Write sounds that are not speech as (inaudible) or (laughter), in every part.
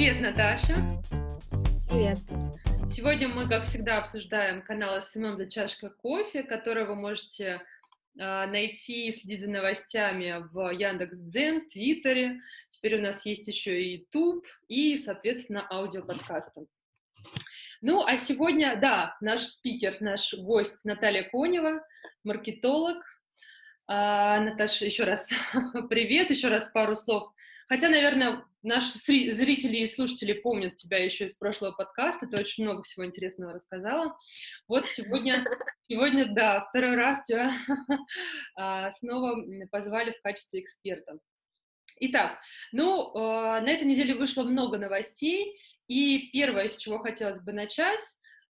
Привет, Наташа. Привет. Сегодня мы, как всегда, обсуждаем канал SMM за чашкой кофе, который вы можете э, найти и следить за новостями в Яндекс.Дзен, Твиттере. Теперь у нас есть еще и YouTube и, соответственно, аудиоподкасты. Ну, а сегодня, да, наш спикер, наш гость Наталья Конева, маркетолог. А, Наташа, еще раз (laughs) привет, еще раз пару слов. Хотя, наверное, наши зрители и слушатели помнят тебя еще из прошлого подкаста, ты очень много всего интересного рассказала. Вот сегодня, (laughs) сегодня да, второй раз тебя (laughs) а, снова позвали в качестве эксперта. Итак, ну, а, на этой неделе вышло много новостей, и первое, с чего хотелось бы начать,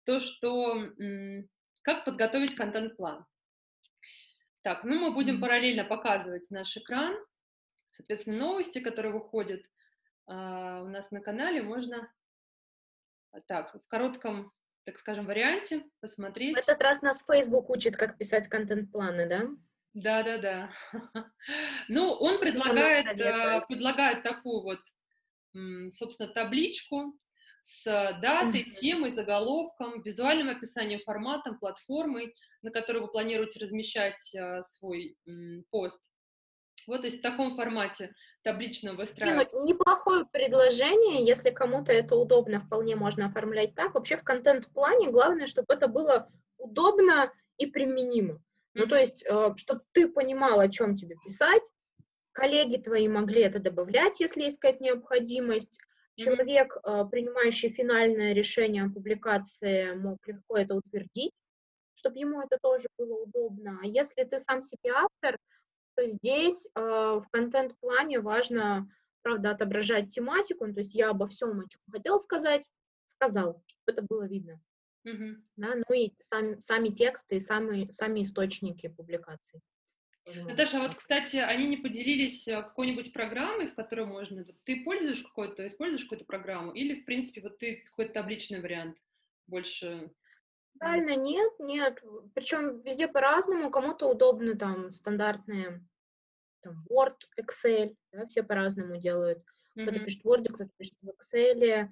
то, что как подготовить контент-план. Так, ну мы будем параллельно показывать наш экран, соответственно, новости, которые выходят а, у нас на канале можно а, так, в коротком, так скажем, варианте посмотреть. В этот раз нас Facebook учит, как писать контент-планы, да? Да, да, да. Ну, он предлагает, а, предлагает такую вот, собственно, табличку с датой, темой, заголовком, визуальным описанием, форматом, платформой, на которой вы планируете размещать свой пост. Вот, то есть в таком формате таблично выстраивать. Ну, неплохое предложение, если кому-то это удобно, вполне можно оформлять так. Вообще в контент-плане главное, чтобы это было удобно и применимо. Mm-hmm. Ну, то есть, э, чтобы ты понимал, о чем тебе писать, коллеги твои могли это добавлять, если есть какая-то необходимость, человек, mm-hmm. принимающий финальное решение о публикации, мог легко это утвердить, чтобы ему это тоже было удобно. А если ты сам себе автор, то здесь э, в контент-плане важно, правда, отображать тематику, ну, то есть я обо всем, о чем хотел сказать, сказал, чтобы это было видно. Mm-hmm. Да, ну и сам, сами тексты и сами, сами источники публикаций. Наташа, а вот, кстати, они не поделились э, какой-нибудь программой, в которой можно... Ты пользуешь какой-то, используешь какую-то программу? Или, в принципе, вот ты какой-то табличный вариант больше... Реально нет, нет. Причем везде по-разному. Кому-то удобно там стандартные там Word, Excel, да, все по-разному делают. Mm-hmm. Кто-то пишет в Word, кто-то пишет в Excel.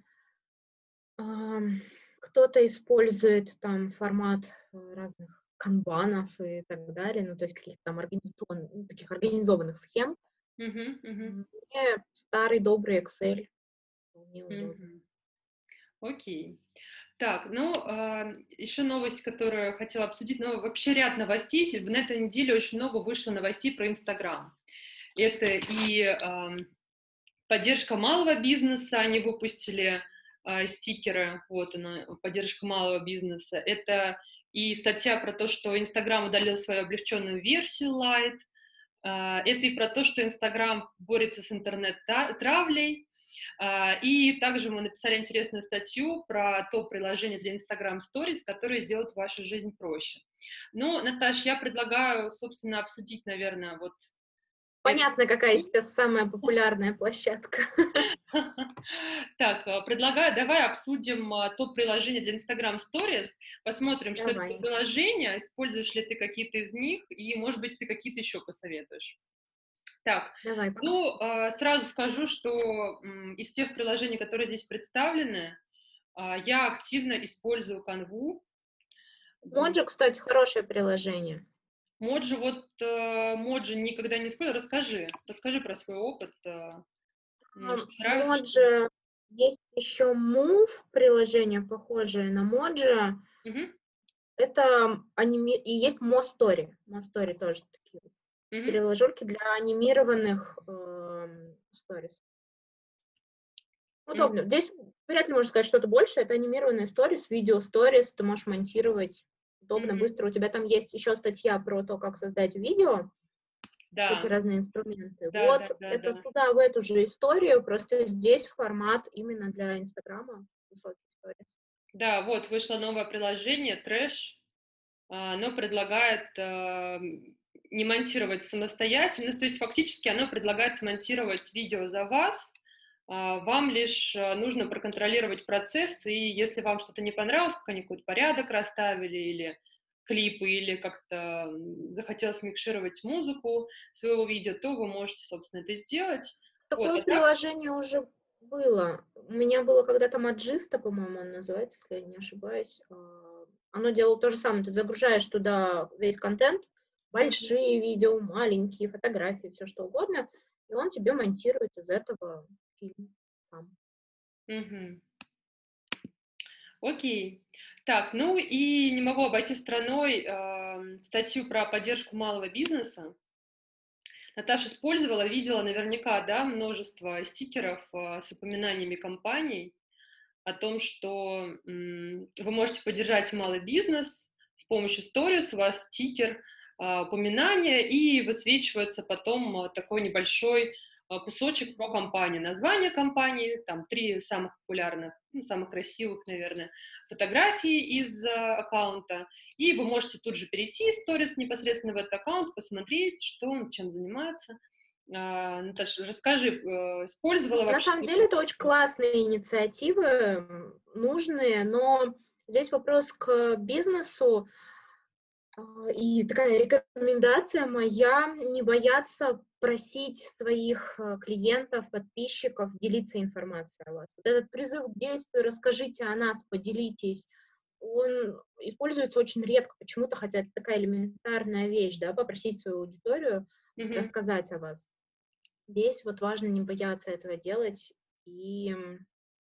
Кто-то использует там формат э, разных канбанов и так далее, ну, то есть каких-то там организованных, ну, таких организованных схем. Mm-hmm, mm-hmm. Мне старый добрый Excel вполне удобно. Окей. Так, ну, э, а, еще новость, которую хотела обсудить, ну, вообще ряд новостей. На этой неделе очень много вышло новостей про Инстаграм. Это и э, поддержка малого бизнеса, они выпустили э, стикеры, вот она, поддержка малого бизнеса. Это и статья про то, что Инстаграм удалил свою облегченную версию Lite. Э, это и про то, что Инстаграм борется с интернет-травлей. А, и также мы написали интересную статью про то приложение для Instagram Stories, которое сделает вашу жизнь проще. Ну, Наташ, я предлагаю, собственно, обсудить, наверное, вот Понятно, какая сейчас самая популярная площадка. (laughs) Так, а, предлагаю, давай обсудим а, то приложение для Instagram Stories, посмотрим, давай. что это приложение, используешь ли ты какие-то из них, и, может быть, ты какие-то еще посоветуешь. Так, Давай, ну, а, сразу скажу, что из тех приложений, которые здесь представлены, а, я активно использую Canvu. Моджи, кстати, хорошее приложение. Моджи, вот э, Моджи никогда не использую. Расскажи, расскажи про свой опыт. Э, Моджи, есть еще Move приложение, похожее на Моджи. Угу. Это аними... и есть Мостори. Мостори тоже такие mm-hmm. переложурки для анимированных сторис. Э, Удобно. Mm-hmm. Здесь вряд ли можно сказать что-то больше. Это анимированные сторис, видео сторис. Ты можешь монтировать удобно, mm-hmm. быстро. У тебя там есть еще статья про то, как создать видео. Да. Эти разные инструменты. Да, вот да, да, это да. туда, в эту же историю, просто здесь формат именно для Инстаграма. Да, вот вышло новое приложение, Трэш. Оно предлагает не монтировать самостоятельно, то есть фактически оно предлагает смонтировать видео за вас, а, вам лишь а, нужно проконтролировать процесс, и если вам что-то не понравилось, как они какой-то порядок расставили, или клипы, или как-то захотелось микшировать музыку своего видео, то вы можете, собственно, это сделать. Такое вот, приложение так... уже было. у меня было когда-то Маджиста, по-моему, он называется, если я не ошибаюсь. А, оно делало то же самое. Ты загружаешь туда весь контент, большие видео, маленькие, фотографии, все что угодно, и он тебе монтирует из этого фильм сам. Угу. Окей. Так, ну и не могу обойти страной э, статью про поддержку малого бизнеса. Наташа использовала, видела наверняка, да, множество стикеров э, с упоминаниями компаний о том, что э, вы можете поддержать малый бизнес с помощью сторис, у вас стикер, э, упоминания, и высвечивается потом такой небольшой Э, кусочек про компанию, название компании, там три самых популярных, ну, самых красивых, наверное, фотографии из э, аккаунта, и вы можете тут же перейти из сторис непосредственно в этот аккаунт, посмотреть, что он, чем занимается. А, Наташа, расскажи, э, использовала вообще? На самом деле это очень классные инициативы, нужные, но здесь вопрос к бизнесу, а, и такая рекомендация моя, не бояться просить своих э, клиентов, подписчиков делиться информацией о вас. Вот этот призыв к действию, расскажите о нас, поделитесь, он используется очень редко почему-то, хотя это такая элементарная вещь, да, попросить свою аудиторию mm-hmm. рассказать о вас. Здесь вот важно не бояться этого делать, и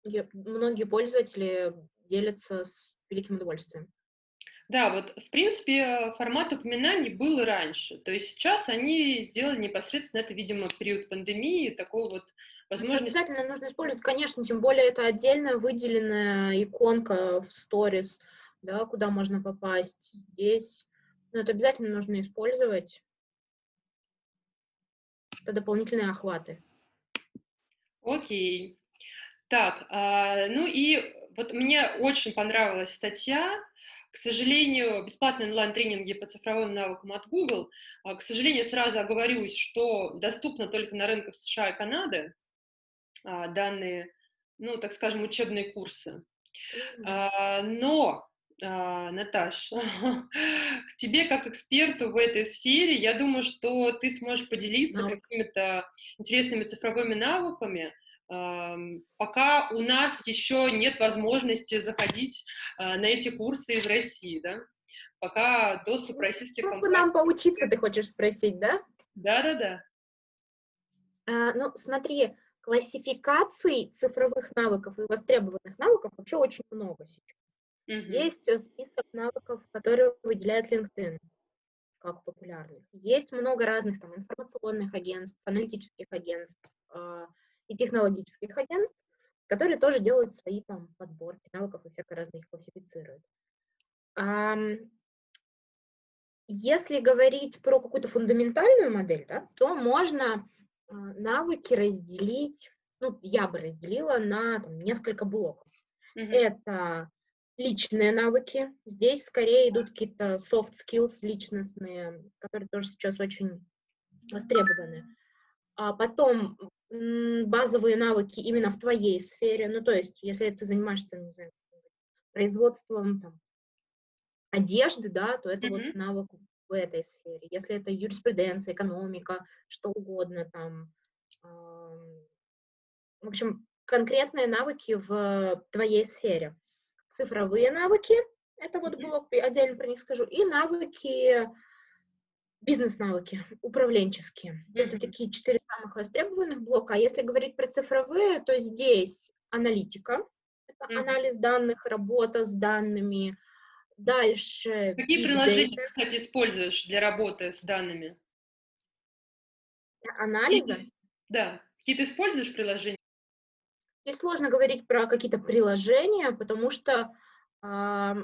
многие пользователи делятся с великим удовольствием. Да, вот, в принципе, формат упоминаний был и раньше. То есть сейчас они сделали непосредственно это, видимо, период пандемии, такого вот возможности. Обязательно нужно использовать, конечно, тем более это отдельно выделенная иконка в сторис, да, куда можно попасть. Здесь ну, это обязательно нужно использовать. Это дополнительные охваты. Окей. Так, а, ну и вот мне очень понравилась статья к сожалению, бесплатные онлайн-тренинги по цифровым навыкам от Google, а, к сожалению, сразу оговорюсь, что доступно только на рынках США и Канады а, данные, ну, так скажем, учебные курсы. А, но Наташ, (laughs) к тебе как эксперту в этой сфере, я думаю, что ты сможешь поделиться какими-то интересными цифровыми навыками, пока у нас еще нет возможности заходить а, на эти курсы из России, да? Пока доступ российских как компаний... нам поучиться, ты хочешь спросить, да? Да-да-да. А, ну, смотри, классификаций цифровых навыков и востребованных навыков вообще очень много сейчас. Угу. Есть э, список навыков, которые выделяет LinkedIn как популярных. Есть много разных там информационных агентств, аналитических агентств, а, и технологических агентств, которые тоже делают свои там подборки навыков и всякое разное их классифицируют. Если говорить про какую-то фундаментальную модель, да, то можно а, навыки разделить, ну, я бы разделила на там, несколько блоков. Mm-hmm. Это личные навыки. Здесь скорее идут какие-то soft skills личностные, которые тоже сейчас очень востребованы. А потом базовые навыки именно в твоей сфере, ну, то есть, если ты занимаешься, не знаю, производством там, одежды, да, то это mm-hmm. вот навык в этой сфере. Если это юриспруденция, экономика, что угодно там, э, в общем, конкретные навыки в твоей сфере. Цифровые навыки, это вот блок, отдельно про них скажу, и навыки Бизнес-навыки, управленческие. Mm-hmm. Это такие четыре самых востребованных блока. А если говорить про цифровые, то здесь аналитика, это mm-hmm. анализ данных, работа с данными. Дальше. Какие приложения, data. кстати, используешь для работы с данными? Анализа? И, да. Какие ты используешь приложения? Здесь сложно говорить про какие-то приложения, потому что э,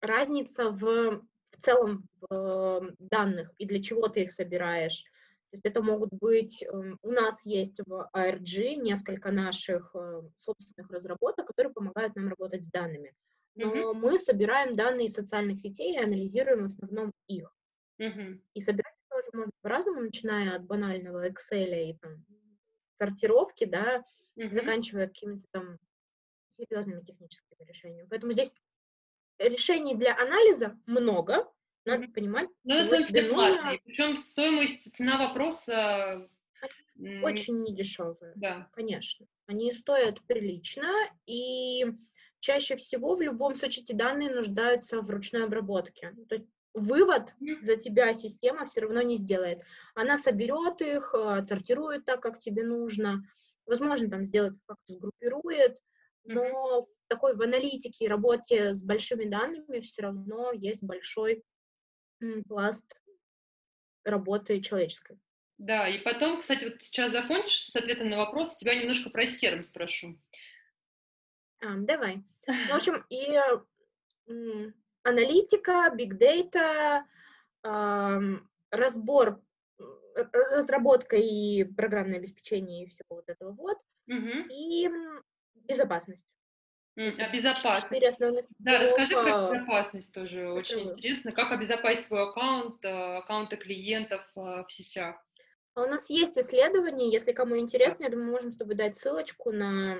разница в в целом в данных и для чего ты их собираешь. То есть это могут быть, эм, у нас есть в ARG несколько наших э, собственных разработок, которые помогают нам работать с данными. Но uh-huh. мы собираем данные из социальных сетей и анализируем в основном их. Uh-huh. И собирать тоже можно по-разному, начиная от банального Excel и там, сортировки, да, uh-huh. заканчивая какими-то там серьезными техническими решениями. Поэтому здесь решений для анализа много, надо понимать. Ну, самом деле, нужно... Причем стоимость, цена вопроса Очень недешевые. Да. Конечно. Они стоят прилично, и чаще всего в любом случае эти данные нуждаются в ручной обработке. То есть вывод за тебя система все равно не сделает. Она соберет их, э, отсортирует так, как тебе нужно. Возможно, там сделать как-то сгруппирует, но в такой в аналитике и работе с большими данными все равно есть большой пласт работы человеческой. Да, и потом, кстати, вот сейчас закончишь с ответом на вопрос, тебя немножко про серм спрошу. А, давай. Ну, в (laughs) общем, и аналитика, big data, разбор, разработка и программное обеспечение и все вот этого вот, угу. и безопасность. А безопасность. Четыре основных да, расскажи про безопасность тоже, очень это... интересно. Как обезопасить свой аккаунт, э, аккаунты клиентов э, в сетях? А у нас есть исследование, если кому интересно, я думаю, мы можем с тобой дать ссылочку на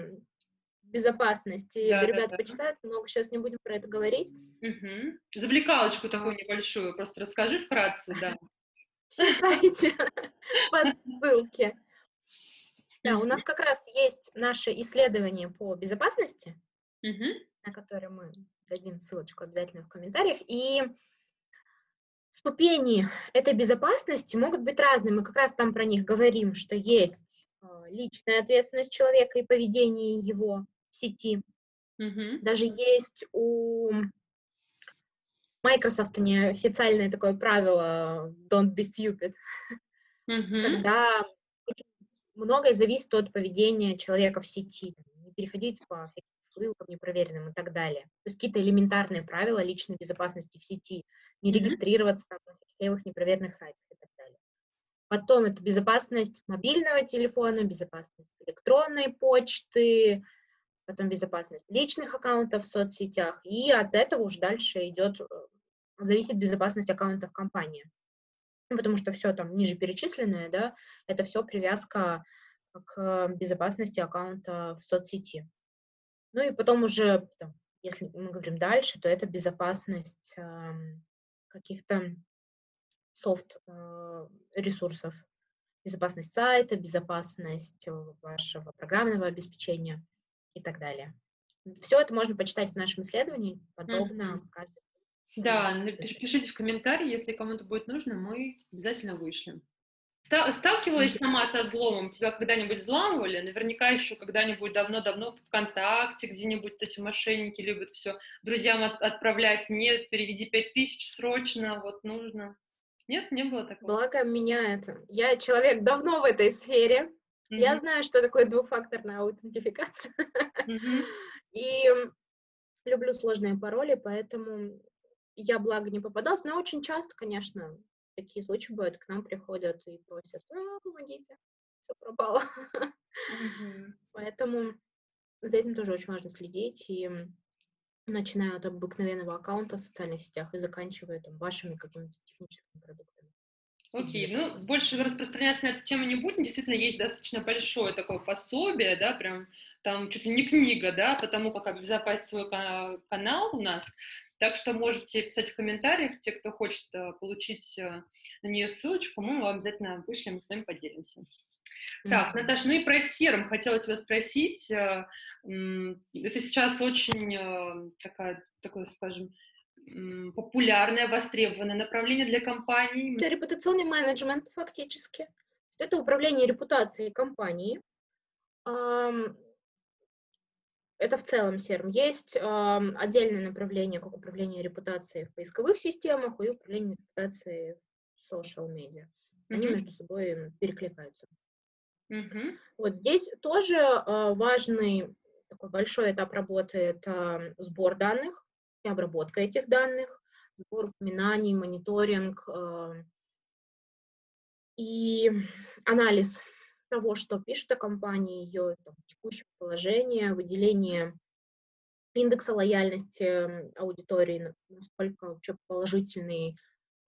безопасность. И да, ребята да, да. почитают, много сейчас не будем про это говорить. Угу. Завлекалочку такую небольшую, просто расскажи вкратце, да. (laughs) Читайте (laughs) по ссылке. Да, у нас как раз есть наше исследование по безопасности, на которое мы дадим ссылочку обязательно в комментариях. И ступени этой безопасности могут быть разные. Мы как раз там про них говорим, что есть а, личная ответственность человека и поведение его в сети. Mm-hmm. Даже есть у Microsoft неофициальное такое правило don't be stupid, mm-hmm. когда многое зависит от поведения человека в сети. Не переходить по всяким ссылкам непроверенным и так далее. То есть какие-то элементарные правила личной безопасности в сети. Не mm-hmm. регистрироваться там, на левых непроверенных сайтах и так далее. Потом это безопасность мобильного телефона, безопасность электронной почты, потом безопасность личных аккаунтов в соцсетях, и от этого уже дальше идет, э, зависит безопасность аккаунтов компании. Ну, потому что все там ниже перечисленное, да, это все привязка к безопасности аккаунта в соцсети. Ну и потом уже, там, если мы говорим дальше, то это безопасность э, каких-то софт э, ресурсов, безопасность сайта, безопасность вашего программного обеспечения и так далее. Все это можно почитать в нашем исследовании, подобно mm-hmm. каждому. Да, пишите в комментарии, если кому-то будет нужно, мы обязательно вышлем. Сталкивалась сама со взломом? Тебя когда-нибудь взламывали? Наверняка еще когда-нибудь давно-давно ВКонтакте где-нибудь эти мошенники любят все друзьям от отправлять. Нет, переведи пять тысяч срочно, вот нужно. Нет, не было такого? Благо меня это... Я человек давно в этой сфере. Mm-hmm. Я знаю, что такое двухфакторная аутентификация. Mm-hmm. (laughs) И люблю сложные пароли, поэтому я, благо, не попадалась, но очень часто, конечно, такие случаи бывают, к нам приходят и просят, а, помогите, все пропало. Mm-hmm. (laughs) Поэтому за этим тоже очень важно следить, и начиная от обыкновенного аккаунта в социальных сетях и заканчивая там вашими какими-то техническими продуктами. Окей, okay. ну, больше распространяться на эту тему не будем. Действительно, есть достаточно большое такое пособие, да, прям там чуть ли не книга, да, по тому, как обезопасить свой канал у нас. Так что можете писать в комментариях, те, кто хочет э, получить э, на нее ссылочку, мы вам обязательно вышлем и с вами поделимся. Mm-hmm. Так, Наташа, ну и про серм хотела тебя спросить. Э, это сейчас очень такая, такое, скажем, популярное, востребованное направление для компаний. Это репутационный менеджмент фактически. Это управление репутацией компании. Это в целом серм. Есть отдельное направление, как управление репутацией в поисковых системах и управление репутацией в social media. Они mm-hmm. между собой перекликаются. Mm-hmm. Вот здесь тоже э, важный такой большой этап работы это сбор данных, и обработка этих данных, сбор упоминаний, мониторинг э, и анализ того, что пишет о компании, ее там, текущее положение, выделение индекса лояльности аудитории, насколько вообще положительный,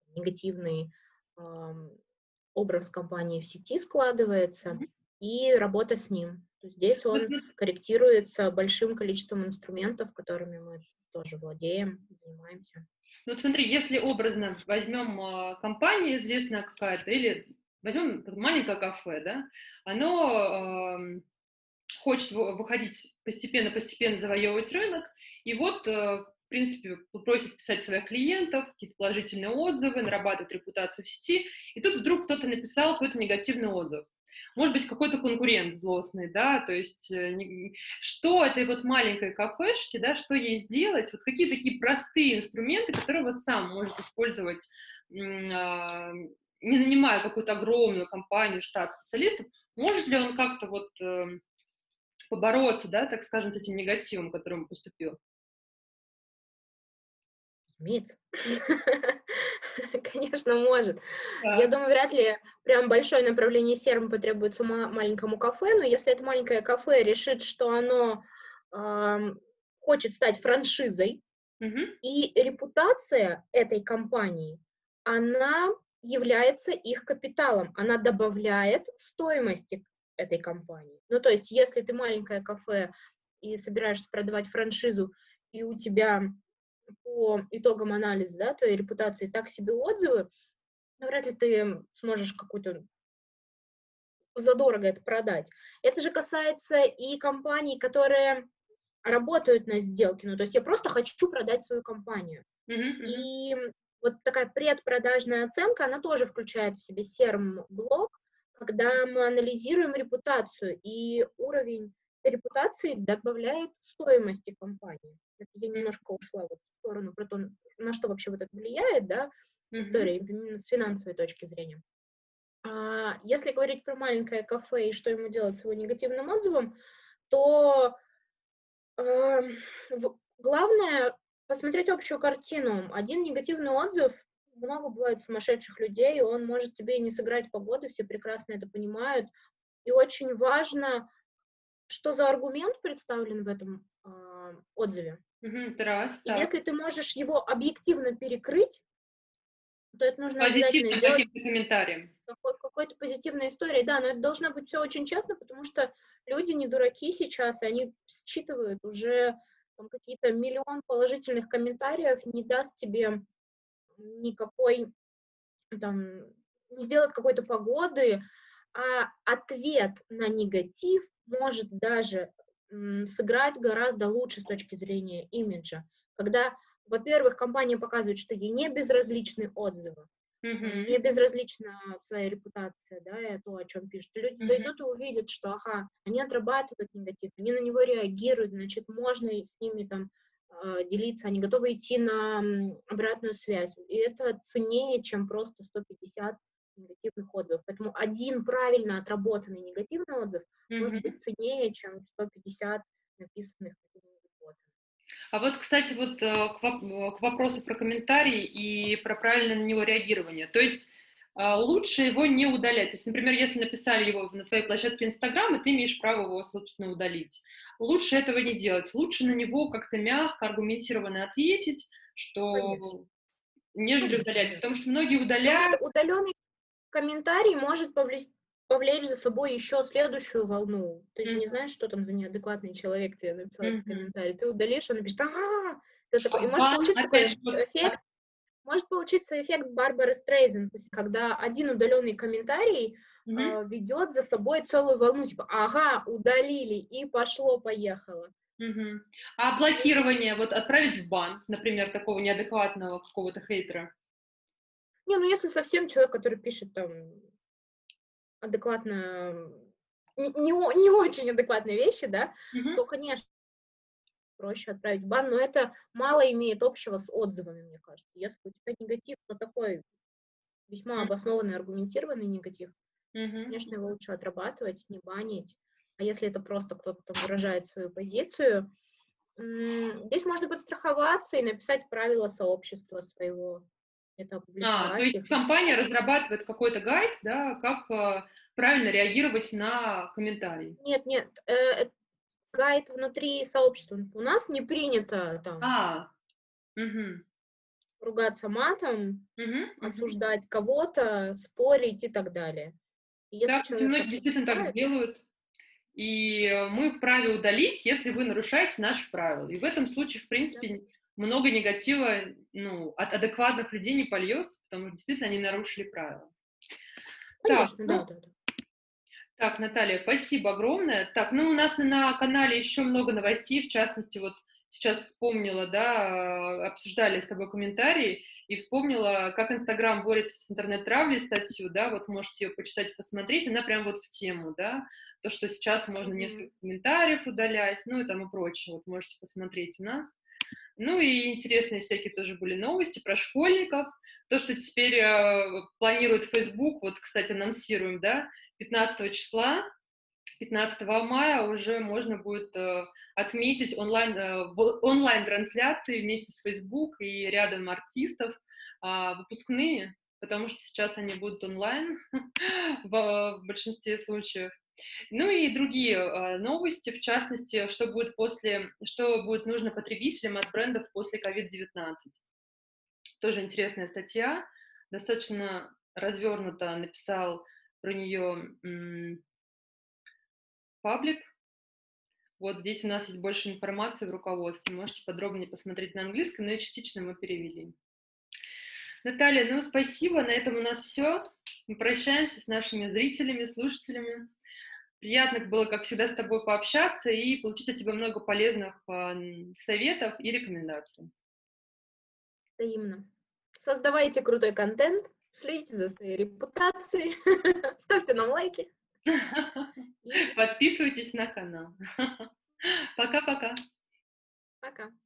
негативный э, образ компании в сети складывается, и работа с ним. Здесь он корректируется большим количеством инструментов, которыми мы тоже владеем, занимаемся. Ну вот смотри, если образно возьмем а, компания известная какая-то или возьмем маленькое кафе, да, оно э, хочет выходить постепенно-постепенно завоевывать рынок, и вот, э, в принципе, просит писать своих клиентов, какие-то положительные отзывы, нарабатывать репутацию в сети, и тут вдруг кто-то написал какой-то негативный отзыв. Может быть, какой-то конкурент злостный, да, то есть э, что этой вот маленькой кафешке, да, что ей сделать, вот какие такие простые инструменты, которые вот сам может использовать а, не нанимая какую-то огромную компанию, штат специалистов, может ли он как-то вот э, побороться, да, так скажем, с этим негативом, которым поступил? Разумеется. (laughs) Конечно, может. Я думаю, вряд ли прям большое направление серм потребуется маленькому кафе, но если это маленькое кафе решит, что оно хочет стать франшизой, и репутация этой компании, она является их капиталом, она добавляет стоимости этой компании. Ну, то есть, если ты маленькое кафе и собираешься продавать франшизу, и у тебя по итогам анализа, да, твоей репутации так себе отзывы, ну, вряд ли ты сможешь какую-то задорого это продать. Это же касается и компаний, которые работают на сделке. Ну, то есть я просто хочу продать свою компанию. Mm-hmm. И вот такая предпродажная оценка, она тоже включает в себе серм-блок, когда мы анализируем репутацию, и уровень репутации добавляет стоимости компании. Это я немножко ушла вот в сторону про то, на что вообще вот это влияет, да, mm-hmm. история именно с финансовой точки зрения. А, если говорить про маленькое кафе и что ему делать с его негативным отзывом, то э, в, главное посмотреть общую картину. Один негативный отзыв, много бывает сумасшедших людей, он может тебе и не сыграть погоду, все прекрасно это понимают. И очень важно, что за аргумент представлен в этом э, отзыве. Раз, и если ты можешь его объективно перекрыть, то это нужно обязательно делать комментарием. Какой, какой-то позитивной истории, да, но это должно быть все очень честно, потому что люди не дураки сейчас, и они считывают уже там какие-то миллион положительных комментариев не даст тебе никакой, там, не сделать какой-то погоды, а ответ на негатив может даже сыграть гораздо лучше с точки зрения имиджа. Когда, во-первых, компания показывает, что ей не безразличны отзывы, Mm-hmm. Мне безразлична своя репутация, да, и то, о чем пишут. Люди mm-hmm. зайдут и увидят, что, ага, они отрабатывают негатив, они на него реагируют, значит, можно с ними там э, делиться, они готовы идти на обратную связь. И это ценнее, чем просто 150 негативных отзывов. Поэтому один правильно отработанный негативный отзыв mm-hmm. может быть ценнее, чем 150 написанных а вот, кстати, вот э, к вопросу про комментарий и про правильное на него реагирование. То есть э, лучше его не удалять. То есть, например, если написали его на твоей площадке Инстаграм, и ты имеешь право его, собственно, удалить. Лучше этого не делать. Лучше на него как-то мягко, аргументированно ответить, что Конечно. нежели удалять. Потому что многие удаляют... Потому что удаленный комментарий может повлечь повлечь за собой еще следующую волну. Ты mm-hmm. же не знаешь, что там за неадекватный человек тебе написал mm-hmm. комментарий. Ты удалишь, он напишет, ага, ты такой, и может получиться такой эффект, может получиться эффект Барбары Стрейзен, когда один удаленный комментарий mm-hmm. э, ведет за собой целую волну, типа, ага, удалили, и пошло-поехало. Угу. А блокирование, вот отправить в бан, например, такого неадекватного какого-то хейтера? Не, ну если совсем человек, который пишет там адекватно, не, не, не очень адекватные вещи, да, mm-hmm. то, конечно, проще отправить в бан, но это мало имеет общего с отзывами, мне кажется. Если у тебя негатив, но такой весьма обоснованный, аргументированный негатив, mm-hmm. конечно, его лучше отрабатывать, не банить. А если это просто кто-то там выражает свою позицию, здесь можно подстраховаться и написать правила сообщества своего это А, то есть компания разрабатывает какой-то гайд, да, как э, правильно реагировать на комментарии? Нет, нет, э, гайд внутри сообщества. У нас не принято там а, угу. ругаться матом, угу, осуждать угу. кого-то, спорить и так далее. Если да, кстати, многие действительно так делают. И мы вправе удалить, если вы нарушаете наши правила. И в этом случае, в принципе, да много негатива ну, от адекватных людей не польется, потому что действительно они нарушили правила. Конечно, так, да, ну, да, да. Так, Наталья, спасибо огромное. Так, ну у нас на канале еще много новостей, в частности, вот сейчас вспомнила, да, обсуждали с тобой комментарии, и вспомнила, как Инстаграм борется с интернет-травлей, статью, да, вот можете ее почитать, посмотреть, она прям вот в тему, да, то, что сейчас можно несколько комментариев удалять, ну и там и прочее, вот можете посмотреть у нас. Ну и интересные всякие тоже были новости про школьников, то, что теперь э, планирует Facebook, вот, кстати, анонсируем, да, 15 числа, 15 мая уже можно будет э, отметить онлайн, э, онлайн-трансляции вместе с Facebook и рядом артистов э, выпускные, потому что сейчас они будут онлайн (laughs) в, в большинстве случаев. Ну и другие э, новости, в частности, что будет после, что будет нужно потребителям от брендов после COVID-19. Тоже интересная статья, достаточно развернуто написал про нее паблик. Вот здесь у нас есть больше информации в руководстве, можете подробнее посмотреть на английском, но и частично мы перевели. Наталья, ну спасибо, на этом у нас все. Мы прощаемся с нашими зрителями, слушателями. Приятно было, как всегда, с тобой пообщаться и получить от тебя много полезных советов и рекомендаций. Взаимно. Создавайте крутой контент, следите за своей репутацией, (laughs) ставьте нам лайки. (laughs) Подписывайтесь на канал. (laughs) Пока-пока. Пока. -пока. Пока.